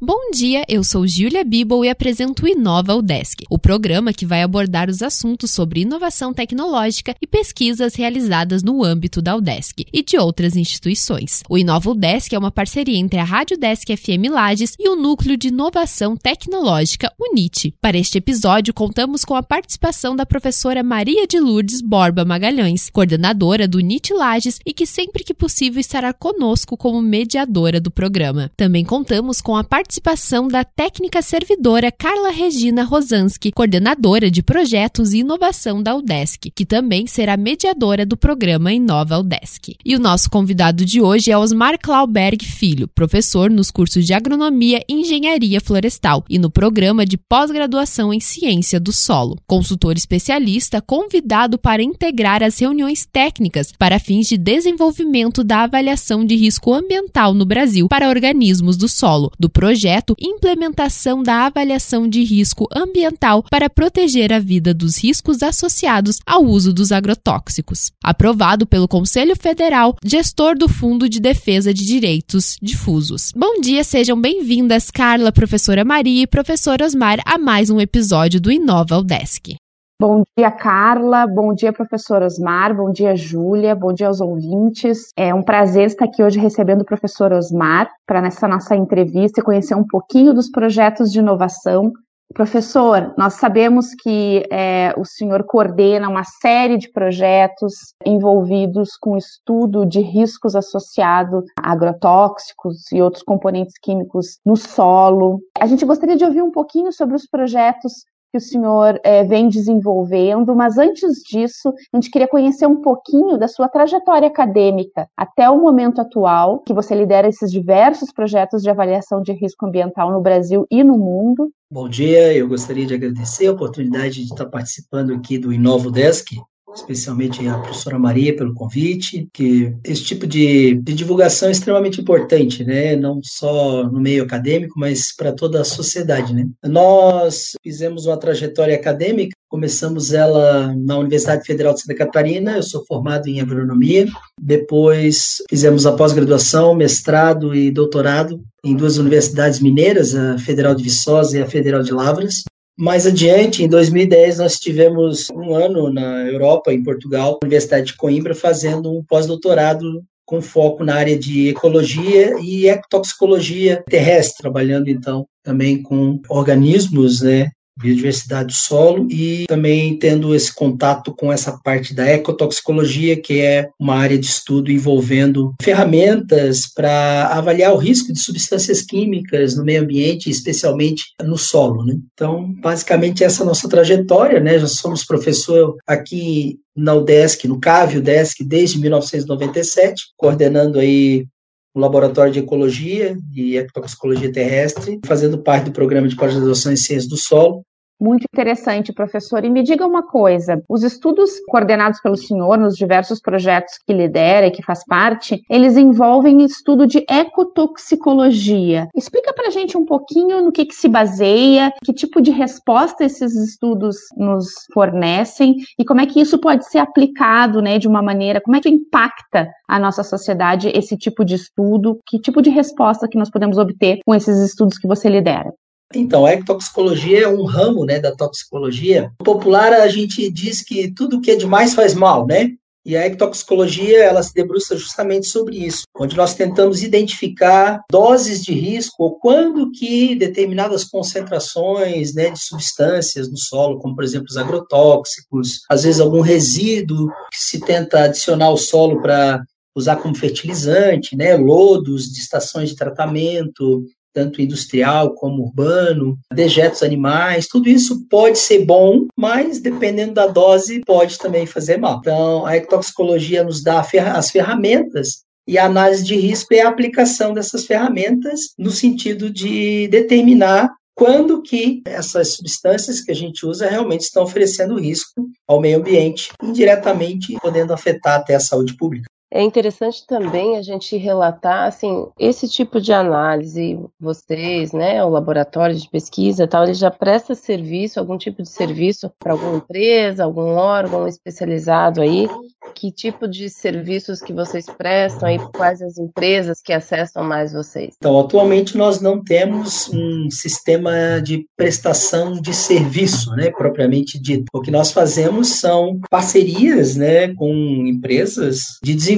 Bom dia, eu sou Julia Bibel e apresento o Inova UDESC, o programa que vai abordar os assuntos sobre inovação tecnológica e pesquisas realizadas no âmbito da UDESC e de outras instituições. O Inova UDESC é uma parceria entre a Rádio Desk FM Lages e o Núcleo de Inovação Tecnológica UNIT. Para este episódio, contamos com a participação da professora Maria de Lourdes Borba Magalhães, coordenadora do UNIT Lages e que sempre que possível estará conosco como mediadora do programa. Também contamos com a participação participação da técnica servidora Carla Regina Rosansky, coordenadora de projetos e inovação da UDESC, que também será mediadora do programa Inova UDESC. E o nosso convidado de hoje é Osmar Clauberg Filho, professor nos cursos de Agronomia e Engenharia Florestal e no programa de pós-graduação em Ciência do Solo, consultor especialista convidado para integrar as reuniões técnicas para fins de desenvolvimento da avaliação de risco ambiental no Brasil para organismos do solo, do projeto projeto Implementação da Avaliação de Risco Ambiental para proteger a vida dos riscos associados ao uso dos agrotóxicos, aprovado pelo Conselho Federal, gestor do Fundo de Defesa de Direitos Difusos. Bom dia, sejam bem-vindas, Carla, professora Maria e professor Osmar, a mais um episódio do Inova Desk. Bom dia, Carla. Bom dia, professor Osmar. Bom dia, Júlia. Bom dia aos ouvintes. É um prazer estar aqui hoje recebendo o professor Osmar para nessa nossa entrevista e conhecer um pouquinho dos projetos de inovação. Professor, nós sabemos que é, o senhor coordena uma série de projetos envolvidos com estudo de riscos associados a agrotóxicos e outros componentes químicos no solo. A gente gostaria de ouvir um pouquinho sobre os projetos que o senhor é, vem desenvolvendo, mas antes disso, a gente queria conhecer um pouquinho da sua trajetória acadêmica até o momento atual, que você lidera esses diversos projetos de avaliação de risco ambiental no Brasil e no mundo. Bom dia, eu gostaria de agradecer a oportunidade de estar participando aqui do Inovo Desk, especialmente a professora Maria pelo convite, que esse tipo de, de, divulgação é extremamente importante, né? Não só no meio acadêmico, mas para toda a sociedade, né? Nós fizemos uma trajetória acadêmica, começamos ela na Universidade Federal de Santa Catarina, eu sou formado em agronomia, depois fizemos a pós-graduação, mestrado e doutorado em duas universidades mineiras, a Federal de Viçosa e a Federal de Lavras. Mais adiante, em 2010, nós tivemos um ano na Europa, em Portugal, na Universidade de Coimbra, fazendo um pós-doutorado com foco na área de ecologia e ecotoxicologia terrestre, trabalhando então também com organismos né, biodiversidade do solo e também tendo esse contato com essa parte da ecotoxicologia, que é uma área de estudo envolvendo ferramentas para avaliar o risco de substâncias químicas no meio ambiente, especialmente no solo. Né? Então, basicamente, essa é a nossa trajetória. Né? Já somos professor aqui na UDESC, no CAV UDESC, desde 1997, coordenando aí o Laboratório de Ecologia e Ectoxicologia Terrestre, fazendo parte do programa de pós-graduação em Ciências do Solo, muito interessante, professor. E me diga uma coisa: os estudos coordenados pelo senhor nos diversos projetos que lidera e que faz parte, eles envolvem estudo de ecotoxicologia. Explica para gente um pouquinho no que, que se baseia, que tipo de resposta esses estudos nos fornecem e como é que isso pode ser aplicado, né, de uma maneira, como é que impacta a nossa sociedade esse tipo de estudo, que tipo de resposta que nós podemos obter com esses estudos que você lidera. Então, a ectoxicologia é um ramo né, da toxicologia. No popular, a gente diz que tudo que é demais faz mal, né? E a ectoxicologia, ela se debruça justamente sobre isso, onde nós tentamos identificar doses de risco ou quando que determinadas concentrações né, de substâncias no solo, como por exemplo os agrotóxicos, às vezes algum resíduo que se tenta adicionar ao solo para usar como fertilizante, né, lodos de estações de tratamento, tanto industrial como urbano, dejetos animais, tudo isso pode ser bom, mas dependendo da dose pode também fazer mal. Então, a ectoxicologia nos dá as ferramentas e a análise de risco é a aplicação dessas ferramentas no sentido de determinar quando que essas substâncias que a gente usa realmente estão oferecendo risco ao meio ambiente, indiretamente podendo afetar até a saúde pública. É interessante também a gente relatar, assim, esse tipo de análise, vocês, né, o laboratório de pesquisa tal, ele já presta serviço, algum tipo de serviço para alguma empresa, algum órgão especializado aí, que tipo de serviços que vocês prestam e quais as empresas que acessam mais vocês? Então, atualmente nós não temos um sistema de prestação de serviço, né, propriamente dito. O que nós fazemos são parcerias, né, com empresas de desenvolvimento,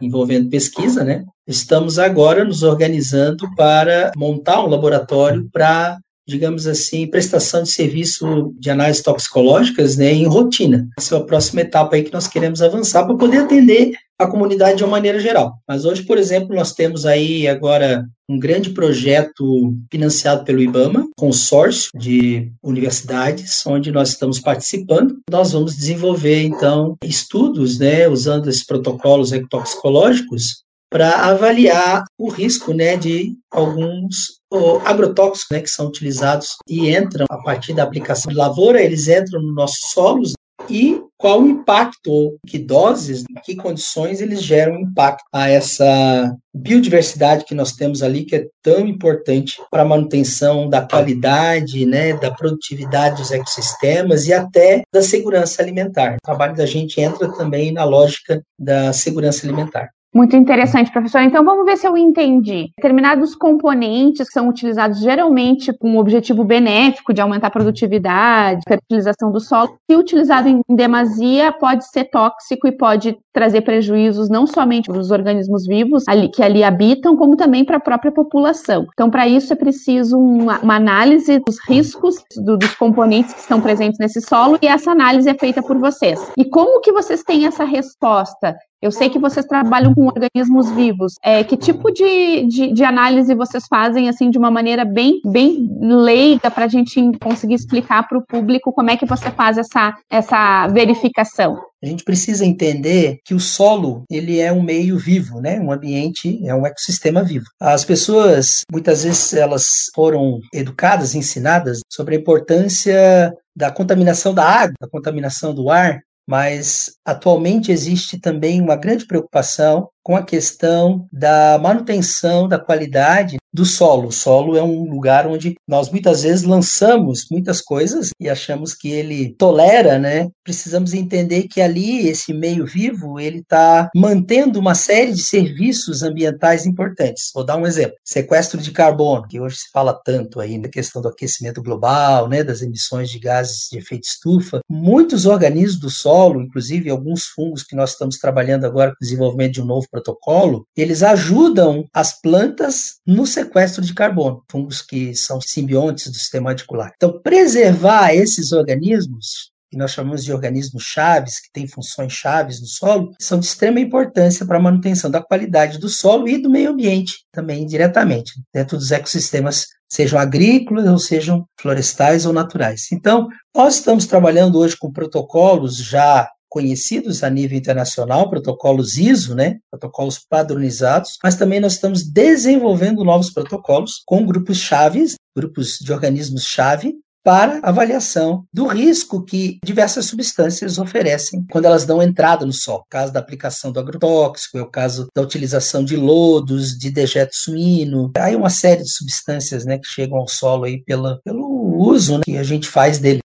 envolvendo pesquisa, né. Estamos agora nos organizando para montar um laboratório para digamos assim, prestação de serviço de análises toxicológicas né, em rotina. Essa é a próxima etapa aí que nós queremos avançar para poder atender a comunidade de uma maneira geral. Mas hoje, por exemplo, nós temos aí agora um grande projeto financiado pelo IBAMA, consórcio de universidades, onde nós estamos participando. Nós vamos desenvolver, então, estudos, né, usando esses protocolos ecotoxicológicos para avaliar o risco né, de alguns agrotóxicos né, que são utilizados e entram a partir da aplicação de lavoura, eles entram nos nossos solos e qual o impacto, ou que doses, em que condições eles geram impacto a essa biodiversidade que nós temos ali, que é tão importante para a manutenção da qualidade, né, da produtividade dos ecossistemas e até da segurança alimentar. O trabalho da gente entra também na lógica da segurança alimentar. Muito interessante, professor. Então vamos ver se eu entendi. Determinados componentes são utilizados geralmente com um objetivo benéfico de aumentar a produtividade, fertilização do solo, se utilizado em demasia, pode ser tóxico e pode trazer prejuízos não somente para os organismos vivos ali, que ali habitam, como também para a própria população. Então, para isso é preciso uma, uma análise dos riscos do, dos componentes que estão presentes nesse solo e essa análise é feita por vocês. E como que vocês têm essa resposta? Eu sei que vocês trabalham com organismos vivos. É, que tipo de, de, de, análise vocês fazem, assim, de uma maneira bem, bem leiga, para a gente conseguir explicar para o público como é que você faz essa, essa verificação? A gente precisa entender que o solo ele é um meio vivo, né? Um ambiente é um ecossistema vivo. As pessoas muitas vezes elas foram educadas, ensinadas sobre a importância da contaminação da água, da contaminação do ar, mas atualmente existe também uma grande preocupação com a questão da manutenção da qualidade do solo. O solo é um lugar onde nós muitas vezes lançamos muitas coisas e achamos que ele tolera, né? Precisamos entender que ali esse meio vivo ele está mantendo uma série de serviços ambientais importantes. Vou dar um exemplo: sequestro de carbono, que hoje se fala tanto aí na questão do aquecimento global, né? Das emissões de gases de efeito estufa. Muitos organismos do solo, inclusive alguns fungos que nós estamos trabalhando agora com o desenvolvimento de um novo protocolo, eles ajudam as plantas no sequestro de carbono, fungos que são simbiontes do sistema radicular. Então, preservar esses organismos que nós chamamos de organismos chaves, que têm funções chaves no solo, são de extrema importância para a manutenção da qualidade do solo e do meio ambiente, também diretamente, dentro dos ecossistemas, sejam agrícolas ou sejam florestais ou naturais. Então, nós estamos trabalhando hoje com protocolos já conhecidos a nível internacional, protocolos ISO, né, protocolos padronizados, mas também nós estamos desenvolvendo novos protocolos com grupos chaves, grupos de organismos chave, para avaliação do risco que diversas substâncias oferecem quando elas dão entrada no solo. Caso da aplicação do agrotóxico, é o caso da utilização de lodos, de dejeto suíno. Há uma série de substâncias né, que chegam ao solo aí pela, pelo uso né, que a gente faz dele.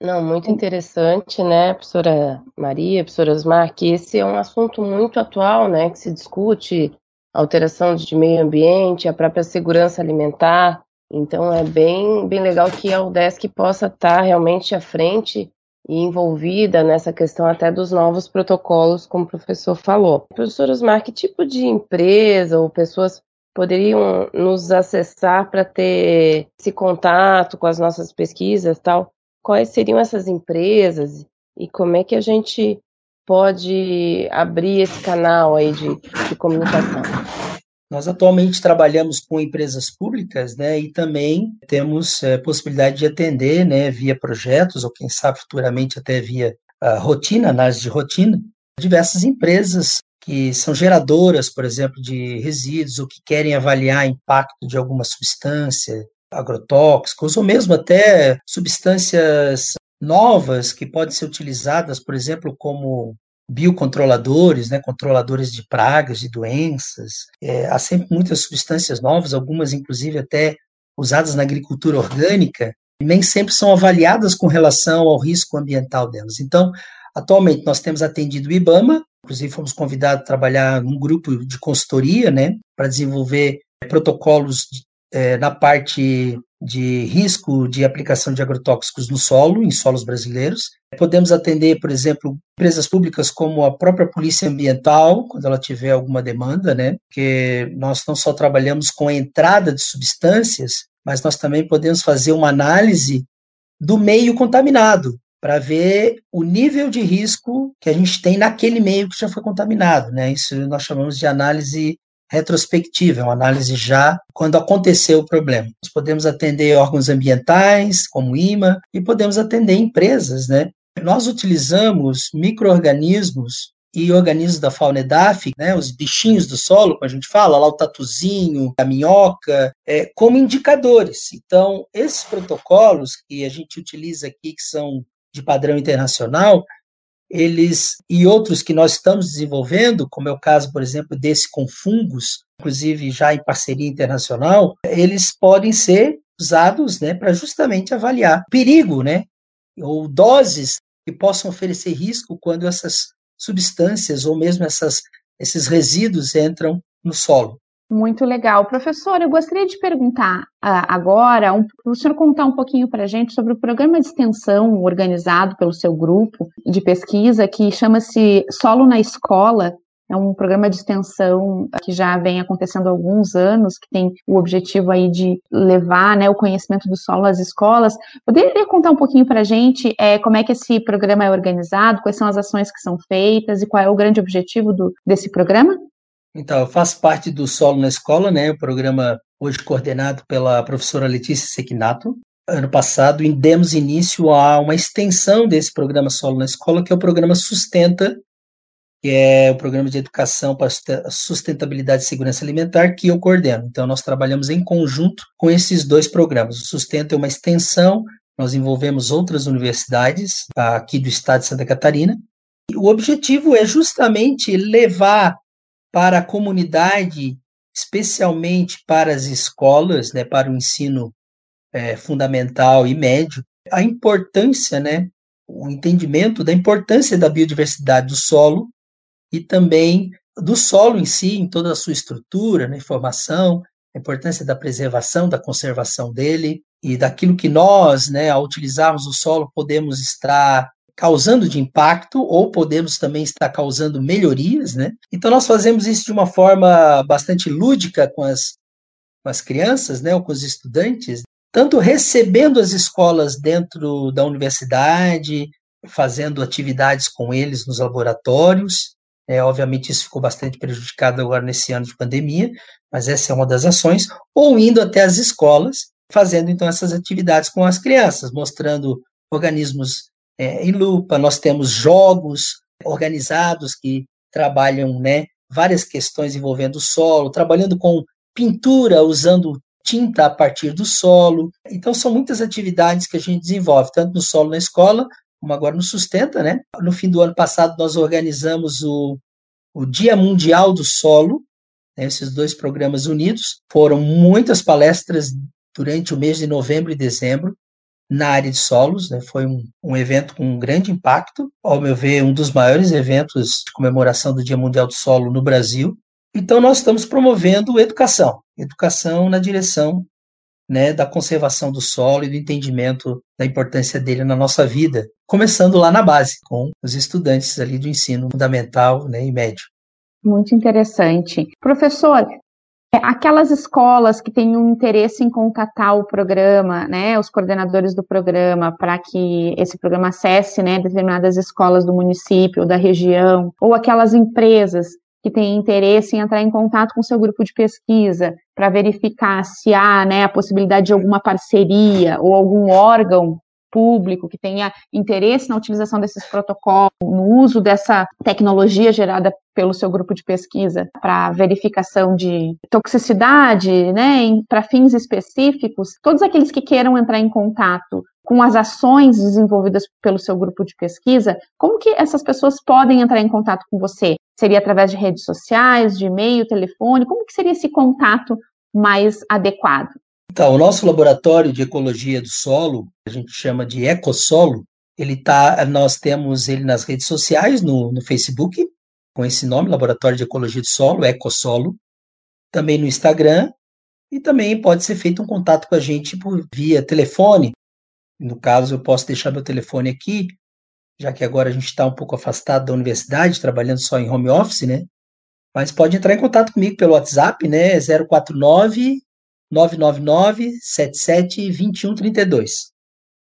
Não, muito interessante, né, professora Maria, professora Osmar, que esse é um assunto muito atual, né, que se discute alteração de meio ambiente, a própria segurança alimentar. Então é bem, bem legal que a UDESC possa estar realmente à frente e envolvida nessa questão até dos novos protocolos, como o professor falou. Professor Osmar, que tipo de empresa ou pessoas poderiam nos acessar para ter esse contato com as nossas pesquisas tal? Quais seriam essas empresas e como é que a gente pode abrir esse canal aí de, de comunicação? Nós atualmente trabalhamos com empresas públicas, né, e também temos é, possibilidade de atender, né, via projetos ou quem sabe futuramente até via uh, rotina, análise de rotina, diversas empresas que são geradoras, por exemplo, de resíduos ou que querem avaliar impacto de alguma substância, agrotóxicos ou mesmo até substâncias novas que podem ser utilizadas, por exemplo, como biocontroladores, né, controladores de pragas, de doenças. É, há sempre muitas substâncias novas, algumas inclusive até usadas na agricultura orgânica, nem sempre são avaliadas com relação ao risco ambiental delas. Então, atualmente nós temos atendido o IBAMA Inclusive, fomos convidados a trabalhar num grupo de consultoria, né, para desenvolver protocolos é, na parte de risco de aplicação de agrotóxicos no solo, em solos brasileiros. Podemos atender, por exemplo, empresas públicas como a própria Polícia Ambiental, quando ela tiver alguma demanda, né? Porque nós não só trabalhamos com a entrada de substâncias, mas nós também podemos fazer uma análise do meio contaminado para ver o nível de risco que a gente tem naquele meio que já foi contaminado, né? Isso nós chamamos de análise retrospectiva, é uma análise já quando aconteceu o problema. Nós podemos atender órgãos ambientais, como IMA, e podemos atender empresas, né? Nós utilizamos micro-organismos e organismos da fauna edáfica, né, os bichinhos do solo, como a gente fala, lá o tatuzinho, a minhoca, é, como indicadores. Então, esses protocolos que a gente utiliza aqui, que são de padrão internacional, eles e outros que nós estamos desenvolvendo, como é o caso, por exemplo, desse com fungos, inclusive já em parceria internacional, eles podem ser usados né, para justamente avaliar perigo, né, ou doses que possam oferecer risco quando essas substâncias ou mesmo essas, esses resíduos entram no solo. Muito legal. Professor, eu gostaria de perguntar uh, agora, um, para o senhor contar um pouquinho para a gente sobre o programa de extensão organizado pelo seu grupo de pesquisa, que chama-se Solo na Escola. É um programa de extensão que já vem acontecendo há alguns anos, que tem o objetivo aí de levar né, o conhecimento do solo às escolas. Poderia contar um pouquinho para a gente é, como é que esse programa é organizado, quais são as ações que são feitas e qual é o grande objetivo do, desse programa? Então, eu faço parte do Solo na Escola, né? O programa hoje coordenado pela professora Letícia Sequinato. Ano passado, demos início a uma extensão desse programa Solo na Escola, que é o programa Sustenta, que é o programa de educação para sustentabilidade e segurança alimentar que eu coordeno. Então, nós trabalhamos em conjunto com esses dois programas. O Sustenta é uma extensão, nós envolvemos outras universidades aqui do estado de Santa Catarina. E o objetivo é justamente levar para a comunidade, especialmente para as escolas, né, para o ensino é, fundamental e médio, a importância, né, o entendimento da importância da biodiversidade do solo e também do solo em si, em toda a sua estrutura, na né, formação, a importância da preservação, da conservação dele e daquilo que nós, né, ao utilizarmos o solo, podemos estar causando de impacto ou podemos também estar causando melhorias, né? Então nós fazemos isso de uma forma bastante lúdica com as, com as crianças, né, ou com os estudantes, tanto recebendo as escolas dentro da universidade, fazendo atividades com eles nos laboratórios. É, obviamente isso ficou bastante prejudicado agora nesse ano de pandemia, mas essa é uma das ações, ou indo até as escolas, fazendo então essas atividades com as crianças, mostrando organismos é, em lupa, nós temos jogos organizados que trabalham né, várias questões envolvendo o solo, trabalhando com pintura, usando tinta a partir do solo. Então, são muitas atividades que a gente desenvolve, tanto no solo na escola, como agora no Sustenta. Né? No fim do ano passado, nós organizamos o, o Dia Mundial do Solo, né, esses dois programas unidos. Foram muitas palestras durante o mês de novembro e dezembro na área de solos. Né? Foi um, um, evento com um grande impacto, ao meu ver, um dos maiores eventos de comemoração do Dia Mundial do Solo no Brasil. Então, nós estamos promovendo educação, educação na direção né, da conservação do solo e do entendimento da importância dele na nossa vida, começando lá na base, com os estudantes ali do ensino fundamental né, e médio. Muito interessante. Professor, aquelas escolas que têm um interesse em contatar o programa, né, os coordenadores do programa, para que esse programa acesse né, determinadas escolas do município, da região, ou aquelas empresas que têm interesse em entrar em contato com seu grupo de pesquisa para verificar se há né, a possibilidade de alguma parceria ou algum órgão público que tenha interesse na utilização desses protocolos, no uso dessa tecnologia gerada pelo seu grupo de pesquisa para verificação de toxicidade, né, para fins específicos, todos aqueles que queiram entrar em contato com as ações desenvolvidas pelo seu grupo de pesquisa, como que essas pessoas podem entrar em contato com você? Seria através de redes sociais, de e-mail, telefone? Como que seria esse contato mais adequado? Então, o nosso laboratório de ecologia do solo, a gente chama de Ecosolo, ele tá, nós temos ele nas redes sociais, no, no Facebook, com esse nome, Laboratório de Ecologia de Solo, Ecosolo, também no Instagram, e também pode ser feito um contato com a gente por via telefone. No caso, eu posso deixar meu telefone aqui, já que agora a gente está um pouco afastado da universidade, trabalhando só em home office, né? Mas pode entrar em contato comigo pelo WhatsApp, né? 049 999 77 2132.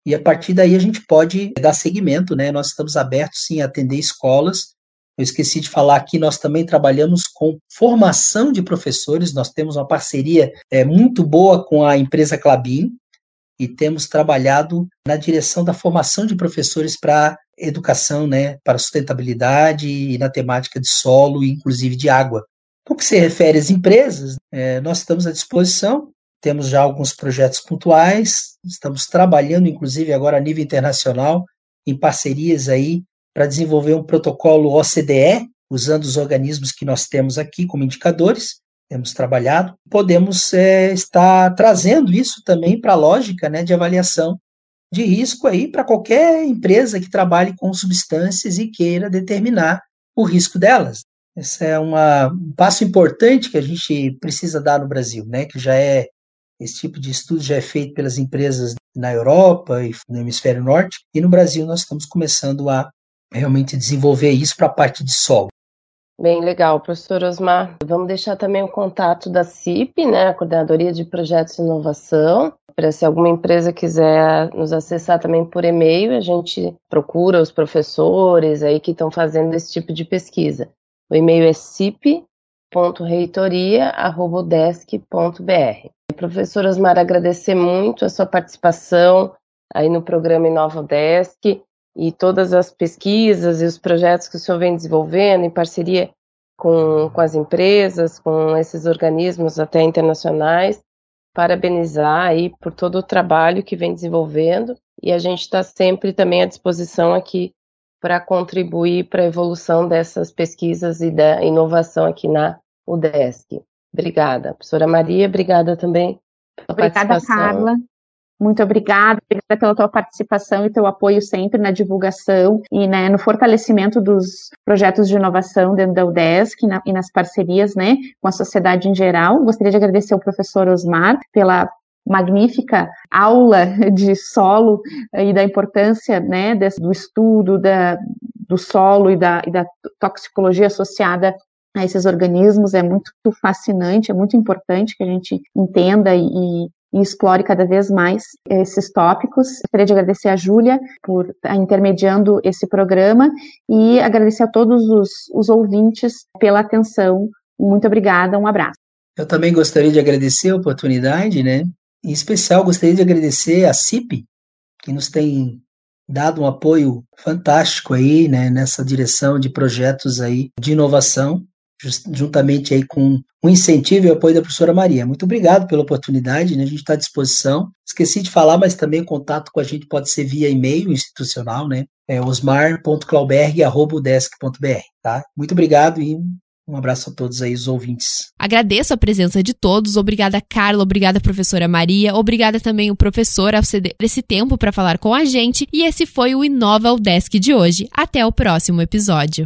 E a partir daí a gente pode dar seguimento, né? Nós estamos abertos sim a atender escolas. Eu esqueci de falar aqui, nós também trabalhamos com formação de professores. Nós temos uma parceria é, muito boa com a empresa Clabin e temos trabalhado na direção da formação de professores para educação, né, para sustentabilidade e na temática de solo e inclusive de água. No que se refere às empresas, é, nós estamos à disposição, temos já alguns projetos pontuais, estamos trabalhando inclusive agora a nível internacional em parcerias aí para desenvolver um protocolo OCDE, usando os organismos que nós temos aqui como indicadores, temos trabalhado, podemos é, estar trazendo isso também para a lógica né, de avaliação de risco aí para qualquer empresa que trabalhe com substâncias e queira determinar o risco delas. Esse é uma, um passo importante que a gente precisa dar no Brasil, né? Que já é esse tipo de estudo já é feito pelas empresas na Europa e no hemisfério norte e no Brasil nós estamos começando a realmente desenvolver isso para a parte de solo. Bem legal, professor Osmar. Vamos deixar também o contato da CIP, né, a Coordenadoria de Projetos de Inovação, para se alguma empresa quiser nos acessar também por e-mail, a gente procura os professores aí que estão fazendo esse tipo de pesquisa. O e-mail é cip.reitoria.desk.br. Professor Osmar, agradecer muito a sua participação aí no programa Inova Desk e todas as pesquisas e os projetos que o senhor vem desenvolvendo em parceria com, com as empresas, com esses organismos até internacionais, parabenizar aí por todo o trabalho que vem desenvolvendo e a gente está sempre também à disposição aqui para contribuir para a evolução dessas pesquisas e da inovação aqui na UDESC. Obrigada. Professora Maria, obrigada também pela obrigada, participação. Carla. Muito obrigada, obrigada pela tua participação e teu apoio sempre na divulgação e né, no fortalecimento dos projetos de inovação dentro da UDESC e, na, e nas parcerias né, com a sociedade em geral. Gostaria de agradecer ao professor Osmar pela magnífica aula de solo e da importância né, desse, do estudo da, do solo e da, e da toxicologia associada a esses organismos. É muito fascinante, é muito importante que a gente entenda e, e explore cada vez mais esses tópicos. Gostaria de agradecer a Júlia por estar intermediando esse programa e agradecer a todos os, os ouvintes pela atenção. Muito obrigada, um abraço. Eu também gostaria de agradecer a oportunidade, né? Em especial, gostaria de agradecer a CIP, que nos tem dado um apoio fantástico aí, né, nessa direção de projetos aí de inovação juntamente aí com o incentivo e o apoio da professora Maria. Muito obrigado pela oportunidade, né? a gente está à disposição. Esqueci de falar, mas também o contato com a gente pode ser via e-mail institucional, né? É osmar.clauberg.desk.br, tá? Muito obrigado e um abraço a todos aí, os ouvintes. Agradeço a presença de todos. Obrigada, Carla. Obrigada, professora Maria. Obrigada também o professor ao ceder esse tempo para falar com a gente. E esse foi o Inova Desk de hoje. Até o próximo episódio.